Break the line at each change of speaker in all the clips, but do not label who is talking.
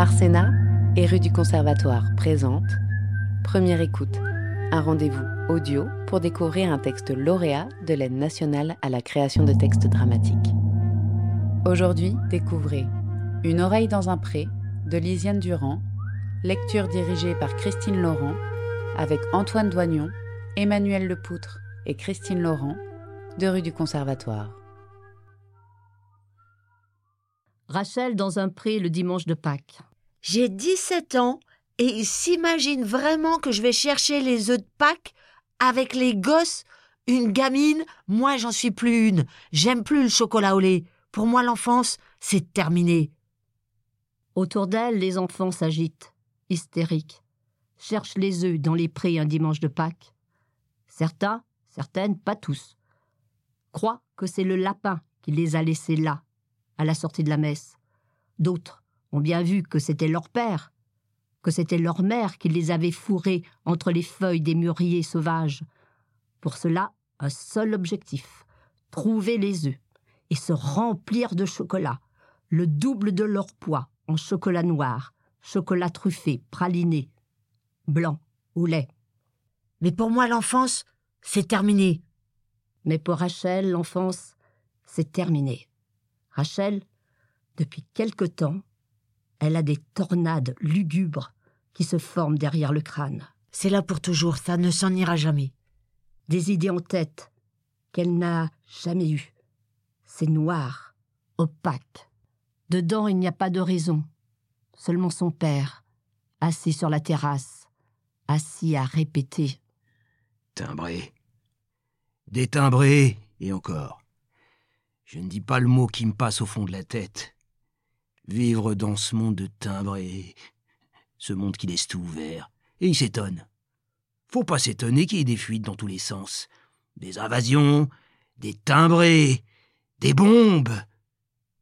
Arsena et rue du Conservatoire présente Première écoute, un rendez-vous audio pour découvrir un texte lauréat de l'aide nationale à la création de textes dramatiques. Aujourd'hui, découvrez Une oreille dans un pré de Lisiane Durand, lecture dirigée par Christine Laurent, avec Antoine Doignon, Emmanuel Lepoutre et Christine Laurent, de rue du Conservatoire.
Rachel dans un pré le dimanche de Pâques.
J'ai 17 ans et il s'imagine vraiment que je vais chercher les œufs de Pâques avec les gosses. Une gamine, moi j'en suis plus une. J'aime plus le chocolat au lait. Pour moi l'enfance, c'est terminé.
Autour d'elle, les enfants s'agitent, hystériques, cherchent les œufs dans les prés un dimanche de Pâques. Certains, certaines, pas tous, croient que c'est le lapin qui les a laissés là, à la sortie de la messe. D'autres ont bien vu que c'était leur père, que c'était leur mère qui les avait fourrés entre les feuilles des mûriers sauvages. Pour cela, un seul objectif trouver les œufs et se remplir de chocolat, le double de leur poids en chocolat noir, chocolat truffé, praliné, blanc ou lait.
Mais pour moi l'enfance, c'est terminé.
Mais pour Rachel, l'enfance, c'est terminé. Rachel, depuis quelque temps, elle a des tornades lugubres qui se forment derrière le crâne.
C'est là pour toujours, ça ne s'en ira jamais.
Des idées en tête qu'elle n'a jamais eues. C'est noir, opaque. Dedans, il n'y a pas de raison. Seulement son père, assis sur la terrasse, assis à répéter.
Timbré. Détimbré, et encore. Je ne dis pas le mot qui me passe au fond de la tête. Vivre dans ce monde de timbré, ce monde qui laisse tout ouvert, et il s'étonne. Faut pas s'étonner qu'il y ait des fuites dans tous les sens. Des invasions, des timbrés, des bombes.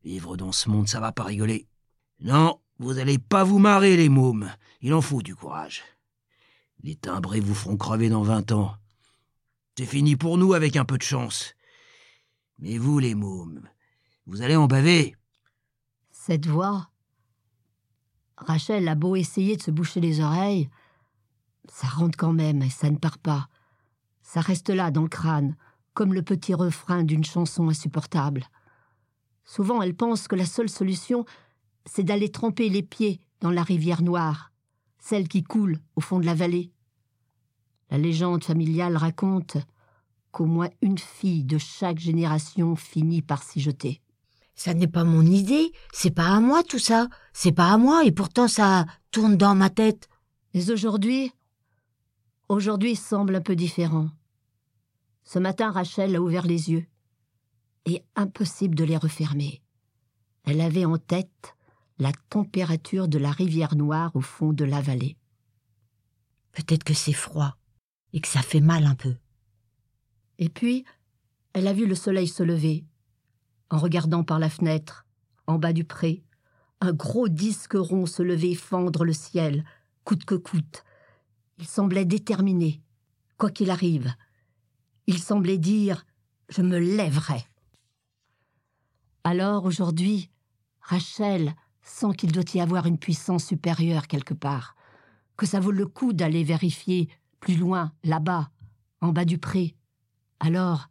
Vivre dans ce monde, ça va pas rigoler. Non, vous allez pas vous marrer, les mômes. Il en faut du courage. Les timbrés vous feront crever dans vingt ans. C'est fini pour nous avec un peu de chance. Mais vous, les mômes, vous allez en baver.
Cette voix. Rachel a beau essayer de se boucher les oreilles, ça rentre quand même et ça ne part pas. Ça reste là dans le crâne, comme le petit refrain d'une chanson insupportable. Souvent, elle pense que la seule solution, c'est d'aller tremper les pieds dans la rivière noire, celle qui coule au fond de la vallée. La légende familiale raconte qu'au moins une fille de chaque génération finit par s'y jeter.
Ça n'est pas mon idée, c'est pas à moi tout ça, c'est pas à moi et pourtant ça tourne dans ma tête.
Mais aujourd'hui, aujourd'hui semble un peu différent. Ce matin, Rachel a ouvert les yeux. Et impossible de les refermer. Elle avait en tête la température de la rivière noire au fond de la vallée.
Peut-être que c'est froid et que ça fait mal un peu.
Et puis, elle a vu le soleil se lever en regardant par la fenêtre, en bas du pré, un gros disque rond se lever fendre le ciel, coûte que coûte. Il semblait déterminé, quoi qu'il arrive. Il semblait dire Je me lèverai. Alors aujourd'hui, Rachel sent qu'il doit y avoir une puissance supérieure quelque part, que ça vaut le coup d'aller vérifier plus loin, là-bas, en bas du pré. Alors,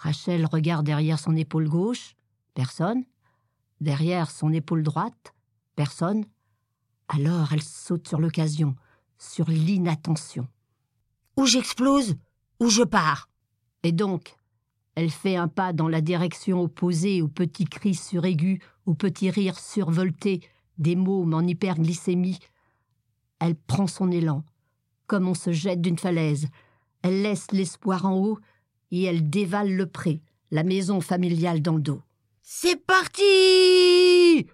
Rachel regarde derrière son épaule gauche, personne. Derrière son épaule droite, personne. Alors elle saute sur l'occasion, sur l'inattention.
Ou j'explose, ou je pars.
Et donc, elle fait un pas dans la direction opposée aux petits cris suraigus, aux petits rires survoltés, des mômes en hyperglycémie. Elle prend son élan, comme on se jette d'une falaise. Elle laisse l'espoir en haut, et elle dévale le pré, la maison familiale dans le dos.
C'est parti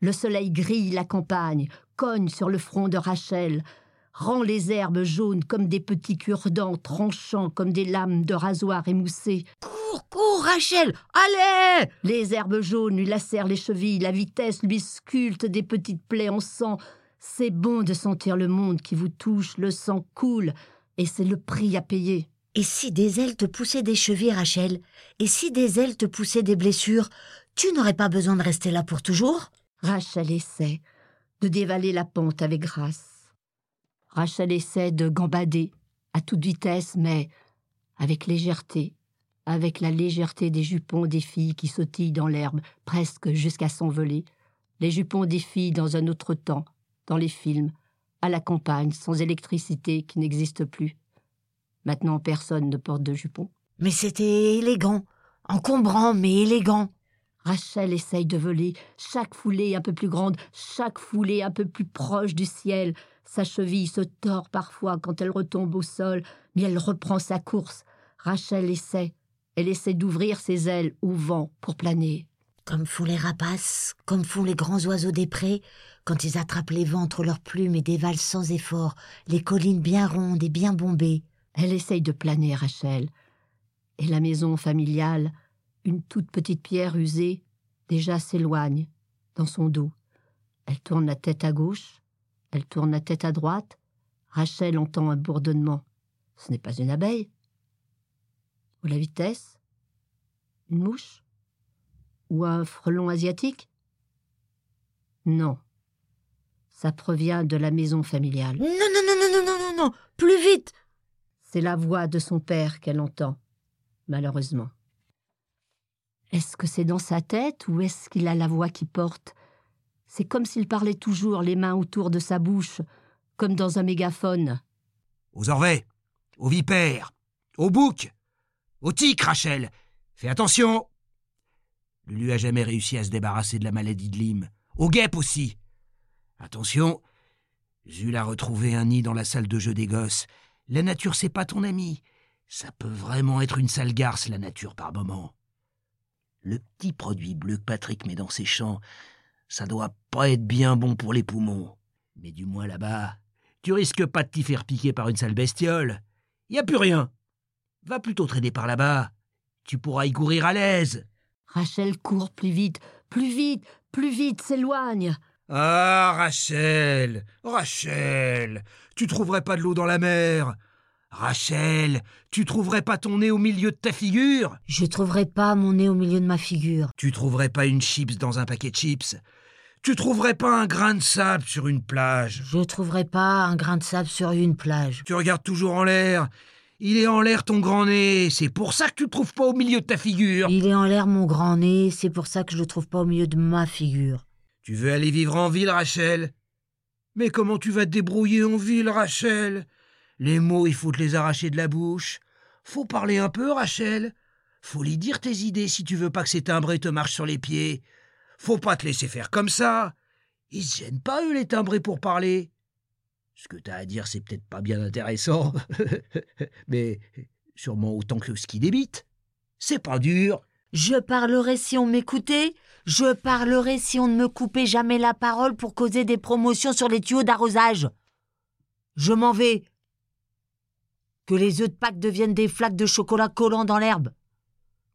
Le soleil grille la campagne, cogne sur le front de Rachel, rend les herbes jaunes comme des petits cure-dents tranchants comme des lames de rasoir émoussées.
Cours, cours, Rachel Allez
Les herbes jaunes lui lacèrent les chevilles, la vitesse lui sculpte des petites plaies en sang. C'est bon de sentir le monde qui vous touche, le sang coule, et c'est le prix à payer.
Et si des ailes te poussaient des chevilles, Rachel Et si des ailes te poussaient des blessures Tu n'aurais pas besoin de rester là pour toujours?
Rachel essaie, de dévaler la pente avec grâce. Rachel essaie de gambader à toute vitesse, mais avec légèreté, avec la légèreté des jupons des filles qui sautillent dans l'herbe presque jusqu'à s'envoler, les jupons des filles dans un autre temps, dans les films, à la campagne, sans électricité qui n'existe plus. Maintenant, personne ne porte de jupons.
Mais c'était élégant, encombrant mais élégant.
Rachel essaye de voler, chaque foulée un peu plus grande, chaque foulée un peu plus proche du ciel. Sa cheville se tord parfois quand elle retombe au sol, mais elle reprend sa course. Rachel essaie, elle essaie d'ouvrir ses ailes au vent pour planer.
Comme font les rapaces, comme font les grands oiseaux des prés, quand ils attrapent les vents entre leurs plumes et dévalent sans effort les collines bien rondes et bien bombées.
Elle essaye de planer, Rachel. Et la maison familiale, une toute petite pierre usée, déjà s'éloigne dans son dos. Elle tourne la tête à gauche, elle tourne la tête à droite. Rachel entend un bourdonnement. Ce n'est pas une abeille. Ou la vitesse Une mouche Ou un frelon asiatique Non. Ça provient de la maison familiale.
Non, non, non, non, non, non, non, non, plus vite
C'est la voix de son père qu'elle entend, malheureusement. Est-ce que c'est dans sa tête ou est-ce qu'il a la voix qui porte? C'est comme s'il parlait toujours les mains autour de sa bouche, comme dans un mégaphone.
Aux orvets, aux vipères, aux boucs, aux tiques, Rachel. Fais attention. Lulu a jamais réussi à se débarrasser de la maladie de Lyme. Aux guêpes aussi. Attention. Jules a retrouvé un nid dans la salle de jeu des gosses. La nature, c'est pas ton ami. Ça peut vraiment être une sale garce, la nature, par moments. Le petit produit bleu que Patrick met dans ses champs, ça doit pas être bien bon pour les poumons. Mais du moins là-bas, tu risques pas de t'y faire piquer par une sale bestiole. Y a plus rien. Va plutôt traîner par là-bas. Tu pourras y courir à l'aise.
Rachel court plus vite, plus vite, plus vite, s'éloigne.
Ah, Rachel, Rachel, tu trouverais pas de l'eau dans la mer. Rachel, tu trouverais pas ton nez au milieu de ta figure
Je trouverai pas mon nez au milieu de ma figure.
Tu trouverais pas une chips dans un paquet de chips Tu trouverais pas un grain de sable sur une plage
Je trouverai pas un grain de sable sur une plage.
Tu regardes toujours en l'air. Il est en l'air ton grand nez, c'est pour ça que tu le trouves pas au milieu de ta figure.
Il est en l'air mon grand nez, c'est pour ça que je le trouve pas au milieu de ma figure.
Tu veux aller vivre en ville, Rachel? Mais comment tu vas te débrouiller en ville, Rachel? Les mots, il faut te les arracher de la bouche. Faut parler un peu, Rachel. Faut lui dire tes idées si tu veux pas que ces timbrés te marchent sur les pieds. Faut pas te laisser faire comme ça. Ils se gênent pas, eux, les timbrés, pour parler. Ce que t'as à dire, c'est peut-être pas bien intéressant, mais sûrement autant que ce qui débite. C'est pas dur.
Je parlerai si on m'écoutait, je parlerai si on ne me coupait jamais la parole pour causer des promotions sur les tuyaux d'arrosage. Je m'en vais. Que les œufs de Pâques deviennent des flaques de chocolat collant dans l'herbe.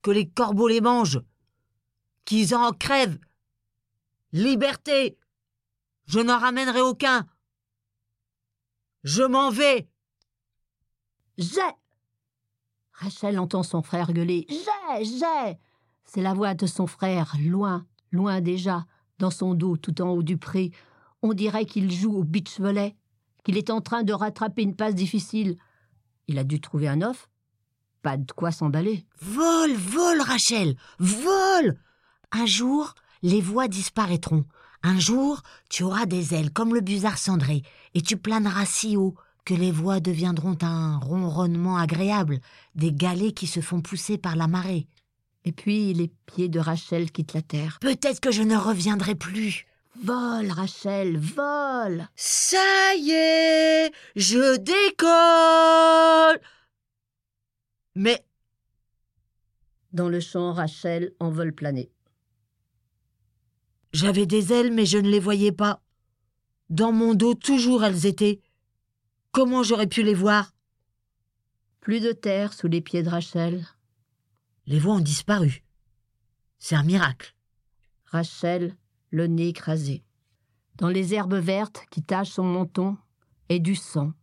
Que les corbeaux les mangent. Qu'ils en crèvent. Liberté. Je n'en ramènerai aucun. Je m'en vais.
J'ai Rachel entend son frère gueuler J'ai J'ai C'est la voix de son frère, loin, loin déjà, dans son dos, tout en haut du pré. On dirait qu'il joue au beach volley, qu'il est en train de rattraper une passe difficile. Il a dû trouver un off. Pas de quoi s'emballer.
Vole, vole, Rachel, vole. Un jour, les voix disparaîtront. Un jour, tu auras des ailes comme le busard cendré, et tu planeras si haut que les voix deviendront un ronronnement agréable, des galets qui se font pousser par la marée.
Et puis les pieds de Rachel quittent la terre.
Peut-être que je ne reviendrai plus.
Vole, Rachel, vole
Ça y est, je décolle. Mais
Dans le champ, Rachel en vol plané.
j'avais des ailes, mais je ne les voyais pas. Dans mon dos, toujours elles étaient. Comment j'aurais pu les voir?
Plus de terre sous les pieds de Rachel.
Les voix ont disparu. C'est un miracle.
Rachel, le nez écrasé. Dans les herbes vertes qui tachent son menton, et du sang,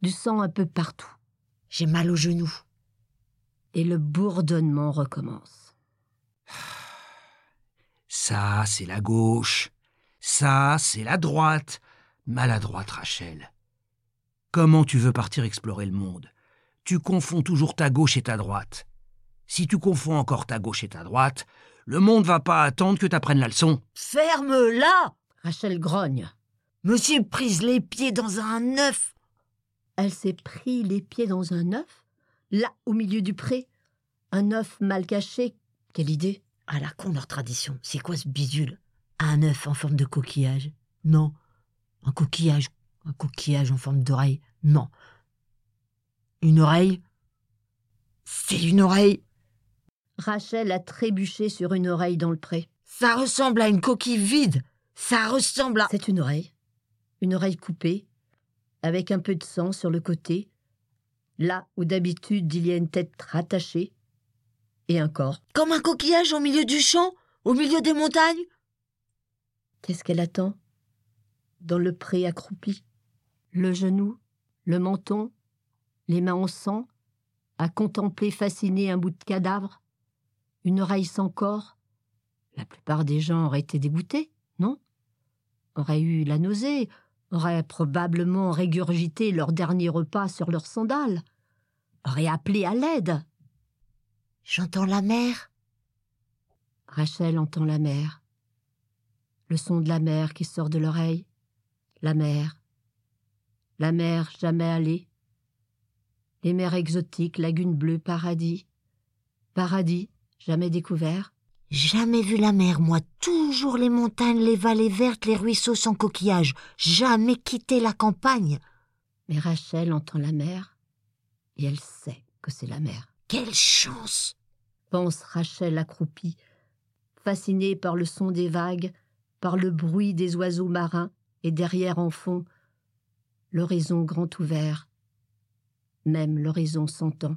du sang un peu partout.
J'ai mal aux genoux.
Et le bourdonnement recommence.
Ça, c'est la gauche. Ça, c'est la droite. Maladroite, Rachel. Comment tu veux partir explorer le monde? Tu confonds toujours ta gauche et ta droite. Si tu confonds encore ta gauche et ta droite, le monde va pas attendre que t'apprennes la leçon.
Ferme-la
Rachel grogne.
Me suis prise les pieds dans un œuf.
Elle s'est pris les pieds dans un œuf, là au milieu du pré? Un œuf mal caché? Quelle idée
À la con leur tradition. C'est quoi ce bidule? Un œuf en forme de coquillage? Non. Un coquillage. Un coquillage en forme d'oreille? Non. Une oreille? C'est une oreille
Rachel a trébuché sur une oreille dans le pré.
Ça ressemble à une coquille vide. Ça ressemble à...
C'est une oreille. Une oreille coupée, avec un peu de sang sur le côté, là où d'habitude il y a une tête rattachée, et un corps.
Comme un coquillage au milieu du champ, au milieu des montagnes
Qu'est-ce qu'elle attend Dans le pré accroupi? Le genou, le menton, les mains en sang, à contempler fasciné un bout de cadavre? Une oreille sans corps, la plupart des gens auraient été dégoûtés, non? Auraient eu la nausée, auraient probablement régurgité leur dernier repas sur leurs sandales, auraient appelé à l'aide.
J'entends la mer.
Rachel entend la mer. Le son de la mer qui sort de l'oreille. La mer. La mer jamais allée. Les mers exotiques, lagunes bleues, paradis. Paradis, Jamais découvert
Jamais vu la mer, moi. Toujours les montagnes, les vallées vertes, les ruisseaux sans coquillages. Jamais quitté la campagne.
Mais Rachel entend la mer et elle sait que c'est la mer.
Quelle chance
pense Rachel accroupie, fascinée par le son des vagues, par le bruit des oiseaux marins, et derrière en fond, l'horizon grand ouvert. Même l'horizon s'entend.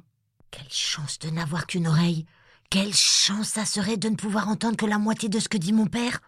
Quelle chance de n'avoir qu'une oreille quelle chance ça serait de ne pouvoir entendre que la moitié de ce que dit mon père?